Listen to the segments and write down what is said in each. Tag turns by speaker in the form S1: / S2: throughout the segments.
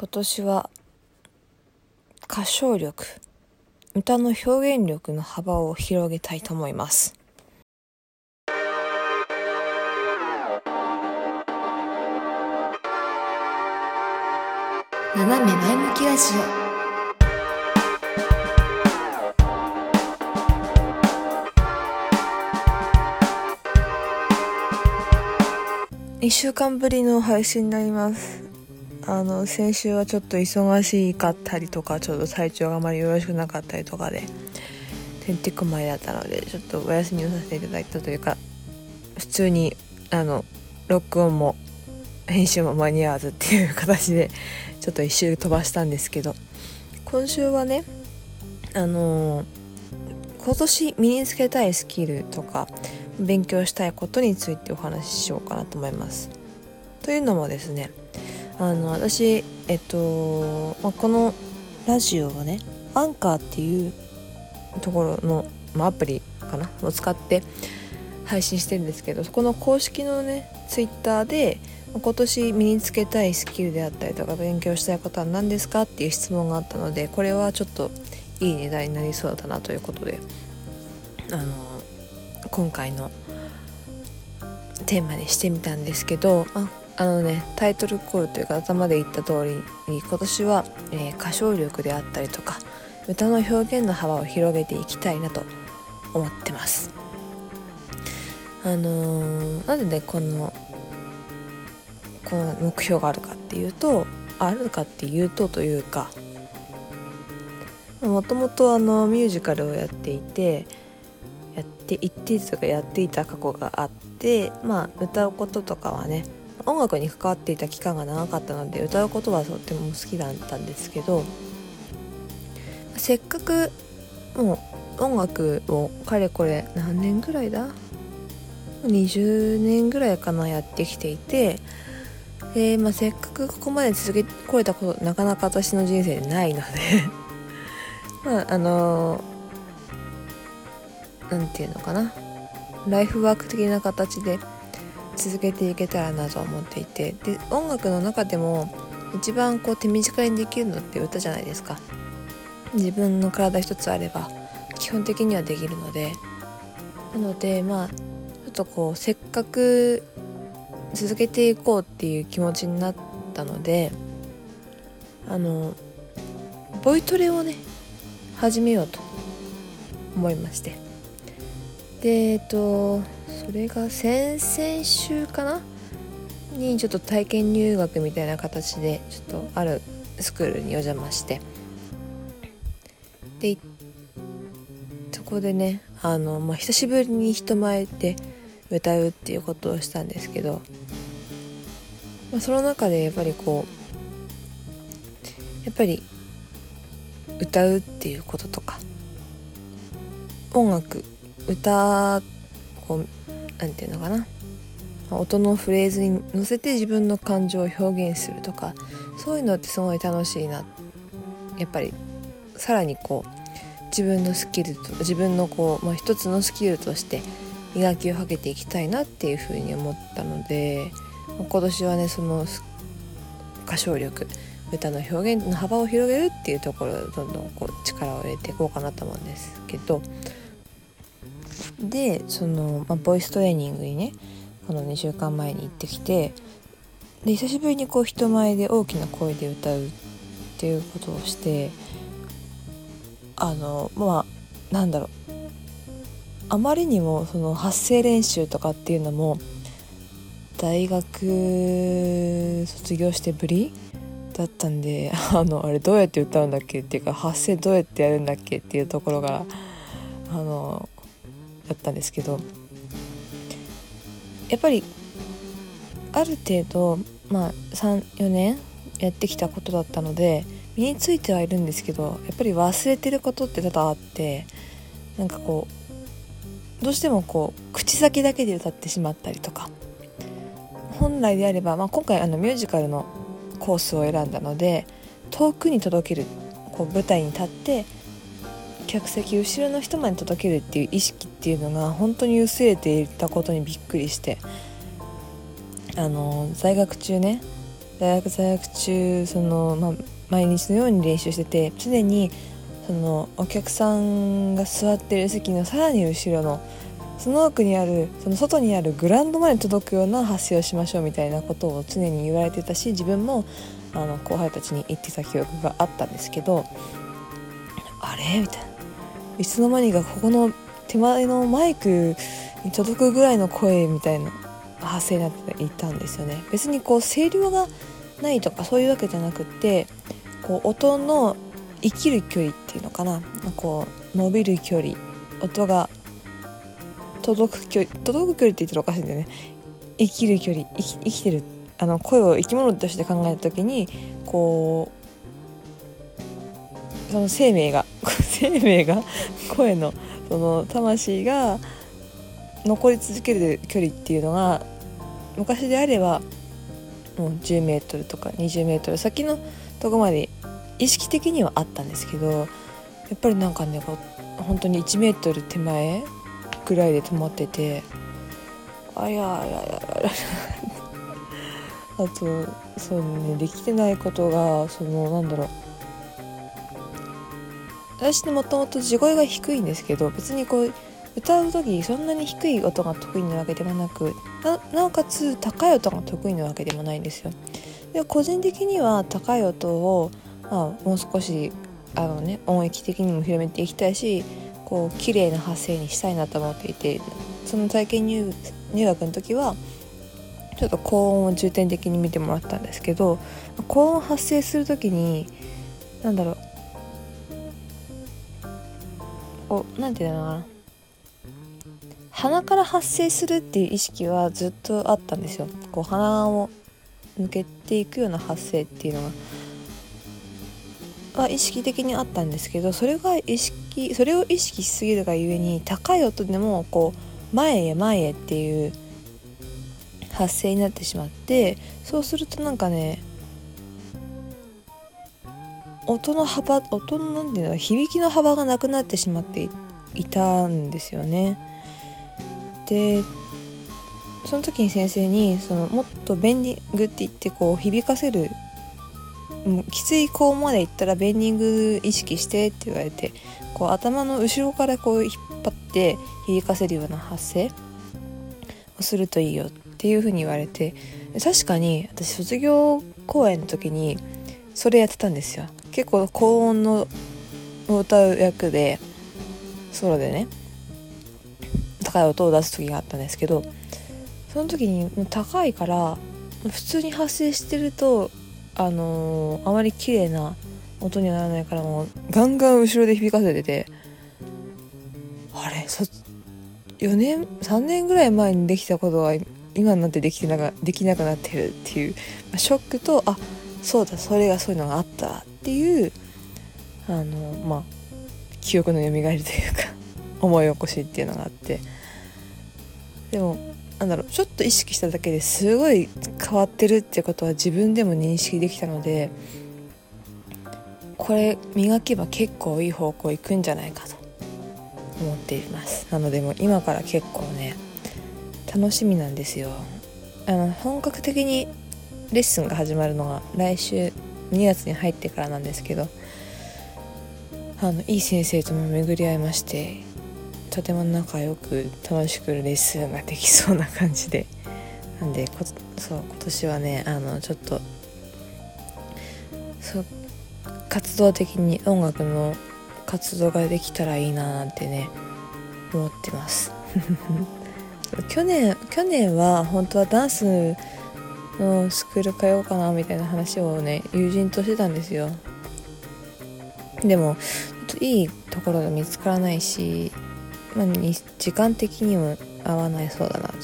S1: 今年は歌唱力歌の表現力の幅を広げたいと思います。斜め前向きラジオ。1週間ぶりの配信になりますあの先週はちょっと忙しかったりとかちょっと体調があまりよろしくなかったりとかでてんてこまいだったのでちょっとお休みをさせていただいたというか普通にあの録音も編集も間に合わずっていう形でちょっと一周飛ばしたんですけど今週はねあの今年身につけたいスキルとか勉強したいことについてお話ししようかなと思います。というのもですねあの私えっと、まあ、このラジオはねアンカーっていうところの、まあ、アプリかなを使って配信してるんですけどそこの公式のねツイッターで今年身につけたいスキルであったりとか勉強したいことは何ですかっていう質問があったのでこれはちょっといい値段になりそうだなということであの今回のテーマにしてみたんですけど、まあ、あのねタイトルコールというか頭で言った通り今年は、えー、歌唱力であったりとか歌の表現の幅を広げていきたいなと思ってます。あのー、なんでねこのこの目標があるかっていうとあるかっていうとというかもともとあのミュージカルをやっていてやっていってとかやっていた過去があってまあ歌うこととかはね音楽に関わっていた期間が長かったので歌うことはとっても好きだったんですけどせっかくもう音楽をかれこれ何年ぐらいだ？20年ぐらいかなやってきていてで、まあ、せっかくここまで続けこれたことなかなか私の人生でないので まああの何て言うのかな？ライフワーク的な形で続けていけたらなと思っていて。で音楽の中でも一番こう手短にできるのって歌じゃないですか。自分の体一つあれば基本的にはできるので。なのでまあちょっとこうせっかく続けていこうっていう気持ちになったのであのボイトレをね始めようと思いまして。でえっとそれが先々週かな？にちょっと体験入学みたいな形でちょっとあるスクールにお邪魔して。でそこでねあの、まあ、久しぶりに人前で歌うっていうことをしたんですけど、まあ、その中でやっぱりこうやっぱり歌うっていうこととか音楽歌こう何て言うのかな。音のフレーズに乗せて自分の感情を表現するとかそういうのってすごい楽しいな。やっぱりさらにこう自分のスキルと自分のこう、まあ、一つのスキルとして磨きをかけていきたいなっていうふうに思ったので今年はねその歌唱力歌の表現の幅を広げるっていうところをどんどんこう力を入れていこうかなと思うんですけどでその、まあ、ボイストレーニングにねこの2週間前に行ってきてで久しぶりにこう人前で大きな声で歌うっていうことをしてあのまあなんだろう。あまりにもその発声練習とかっていうのも大学卒業してぶりだったんで あのあれどうやって歌うんだっけっていうか発声どうやってやるんだっけっていうところからあのだったんですけどやっぱりある程度まあ34年やってきたことだったので身についてはいるんですけどやっぱり忘れてることって多々あってなんかこうどうしてもこう口先だけで歌ってしまったりとか本来であれば、まあ、今回あのミュージカルのコースを選んだので遠くに届けるこう舞台に立って客席後ろの人まで届けるっていう意識っていうのが本当に薄れていたことにびっくりして。あの在学中ね。大学在学中その、まあ、毎日のように練習してて常にそのお客さんが座ってる席のさらに後ろのその奥にあるその外にあるグラウンドまで届くような発声をしましょうみたいなことを常に言われてたし自分もあの後輩たちに言ってた記憶があったんですけどあれ？みたいな。いつの間にかここの手前のマイクに届くぐらいの声みたいな発声になっていたんですよね。別にこう声量がないとかそういうわけじゃなくってこう音の生きる距離っていうのかな。こう伸びる距離音が届く距離届く距離って言ったらおかしいんだよね。生きる距離生き生きてるあの声を生き物として考えた時にこうその生命が 生命が声のその魂が残り続ける距離っていうのが昔であればもう10メートルとか20メートル先のとこまで意識的にはあったんですけどやっぱりなんかねこう本当に1メートル手前ぐらいで止まっててあややや あとそうねできてないことがそのなんだろう。私もともと地声が低いんですけど別にこう歌う時そんなに低い音が得意なわけでもなくなおかつ高い音が得意なわけでもないんですよ。で個人的には高い音を、まあ、もう少しあの、ね、音域的にも広めていきたいしこう綺麗な発声にしたいなと思っていてその体験入入学の時はちょっと高音を重点的に見てもらったんですけど高音発生する時に何だろうんていうのかな。鼻から発生するっていう意識はずっとあったんですよ。こう鼻を抜けていくような発声っていうのがは意識的にあったんですけどそれが意識それを意識しすぎるがゆえに高い音でもこう前へ前へっていう発声になってしまってそうするとなんかね音の幅音の何ていうの響きの幅がなくなってしまっていたんですよね。でその時に先生にそのもっとベンディングって言ってこう響かせるもうきつい高音までいったらベンディング意識してって言われてこう頭の後ろからこう引っ張って響かせるような発声をするといいよっていう風に言われて確かに私卒業公演の時にそれやってたんですよ結構高音の歌う役でソロでね高い音を出す時があったんですけどその時にもう高いから普通に発声してるとあのー、あまり綺麗な音にはならないからもうガンガン後ろで響かせててあれそ4年3年ぐらい前にできたことが今になってできてなかできなくなってるっていう、まあ、ショックとあそうだそれがそういうのがあったっていうあのまあ記憶の蘇りというか 思い起こしっていうのがあって。でもなんだろうちょっと意識しただけですごい変わってるってことは自分でも認識できたのでこれ磨けば結構いい方向行くんじゃないかと思っています。なのでもう今から結構ね楽しみなんですよ。あの本格的にレッスンが始まるのが来週2月に入ってからなんですけどあのいい先生とも巡り合いましてとても仲良く楽しくレッスンができそうな感じで。なんでそう今年はねあのちょっとそう活動的に音楽の活動ができたらいいななんてね思ってます。去年去年は本当はダンスのスクール通おうかなみたいな話をね友人としてたんですよ。でもいいところが見つからないしまあ、時間的にも合わないそうだなと。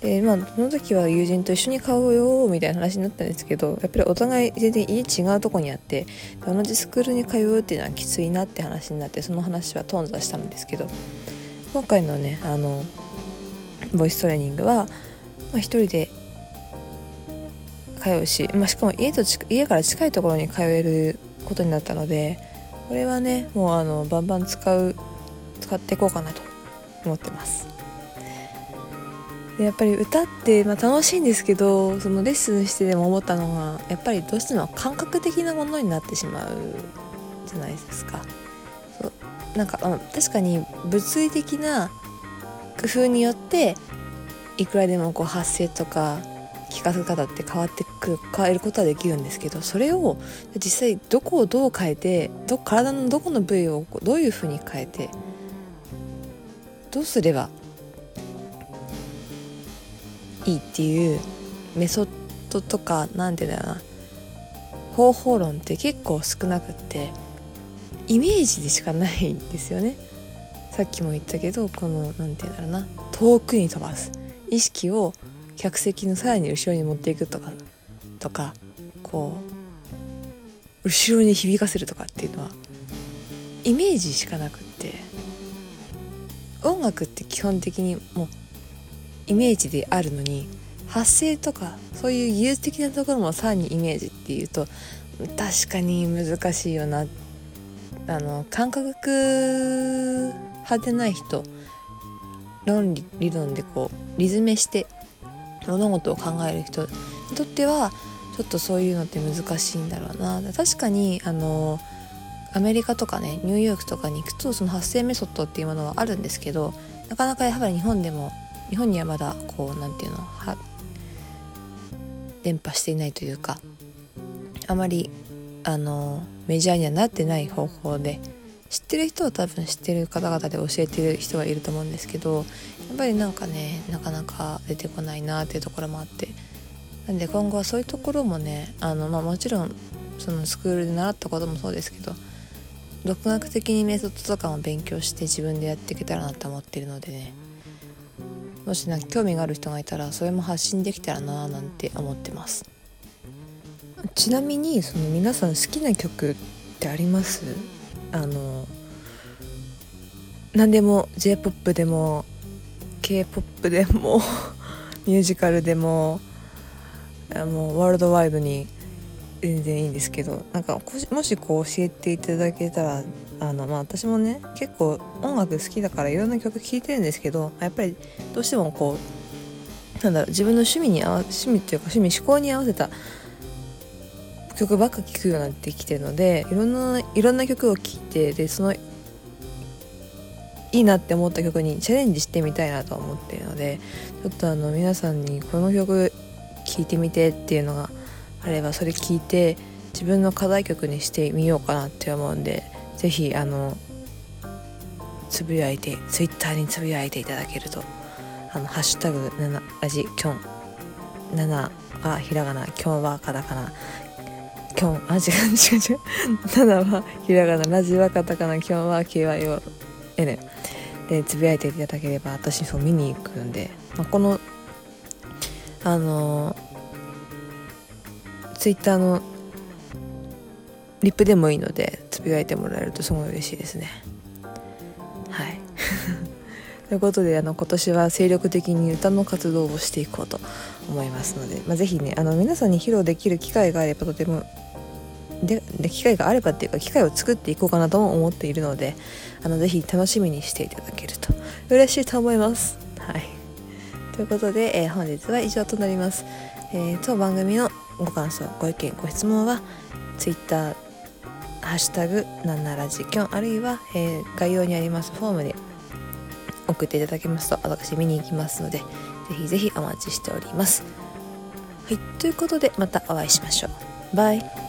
S1: でまあその時は友人と一緒に買おうよみたいな話になったんですけどやっぱりお互い全然家違うとこにあって同じスクールに通うっていうのはきついなって話になってその話は頓挫したんですけど今回のねあのボイストレーニングは、まあ、一人で通うし、まあ、しかも家と家から近いところに通えることになったのでこれはねもうあのバンバン使う使っていこうかなと思ってますでやっぱり歌って、まあ、楽しいんですけどそのレッスンしてでも思ったのがやっぱりどうしても感覚的なものになってしまうじゃないですか。そうなんか、確かに物理的な工夫によっていくらでもこう発声とか聞かせ方って変わってく変えることはできるんですけどそれを実際どこをどう変えてど体のどこの部位をどういうふうに変えてどうすればいいっていうメソッドとか何て言うんだろうな方法論って結構少なくってイメージでしかないんですよね。さっきも言ったけどこの何て言うんだろうな遠くに飛ばす。意識を客席のさらに後ろに持っていくとかとかこう後ろに響かせるとかっていうのはイメージしかなくって音楽って基本的にもうイメージであるのに発声とかそういう技術的なところもさらにイメージっていうと確かに難しいよな。あの感覚派でない人論理理論でこうリズメして物事を考える人にとってはちょっとそういうのって難しいんだろうな。確かにあのアメリカとかねニューヨークとかに行くとその発声メソッドっていうものはあるんですけどなかなかやはり日本でも日本にはまだこう何て言うのは伝播していないというかあまりあのメジャーにはなってない方法で知ってる人は多分知ってる方々で教えてる人はいると思うんですけどやっぱりなんかねなかなか出てこないなっていうところもあって。なんで今後はそういうところもねあの、まあ、もちろんそのスクールで習ったこともそうですけど独学的にメソッドとかも勉強して自分でやっていけたらなと思ってるのでね。もしなんか興味がある人がいたらそれも発信できたらななんて思ってます。ちなみにその皆さん好きな曲ってあります？あの何でも j p o p でも k p o p でも ミュージカルでももうワールドワイドに全然いいんですけどなんかもしこう教えていただけたらあの、まあ、私もね結構音楽好きだからいろんな曲聴いてるんですけどやっぱりどうしてもこうなんだろう自分の趣味に合わ趣味っていうか趣味思考に合わせた曲ばっか聴くようになってきてるのでいろんないろんな曲を聴いてでそのいいなって思った曲にチャレンジしてみたいなと思っているのでちょっとあの皆さんにこの曲聴いてみてっていうのがあればそれ聞いて自分の課題曲にしてみようかなって思うんで是非あのつぶやいて Twitter につぶやいていただけると「あのハッシュタグ7ラジキョン」7はひらがなキョンはカタカナキョンあ違う違う違う7はひらがなラジはカタカナキョンは KYON でつぶやいていただければ私そう見に行くんで、まあ、このあのツイッターのリップでもいいのでつぶやいてもらえるとすごい嬉しいですね。はい。ということであの今年は精力的に歌の活動をしていこうと思いますので、まあ、ぜひねあの皆さんに披露できる機会があればとてもで機会があればっていうか機会を作っていこうかなとも思っているのであのぜひ楽しみにしていただけると嬉しいと思います。はい。ということで、えー、本日は以上となります。えー、当番組のご感想ご意見ご質問は Twitter ハッシュタグなんならじきょんあるいは、えー、概要にありますフォームで送っていただけますと私見に行きますのでぜひぜひお待ちしております。はい。ということでまたお会いしましょう。バイ。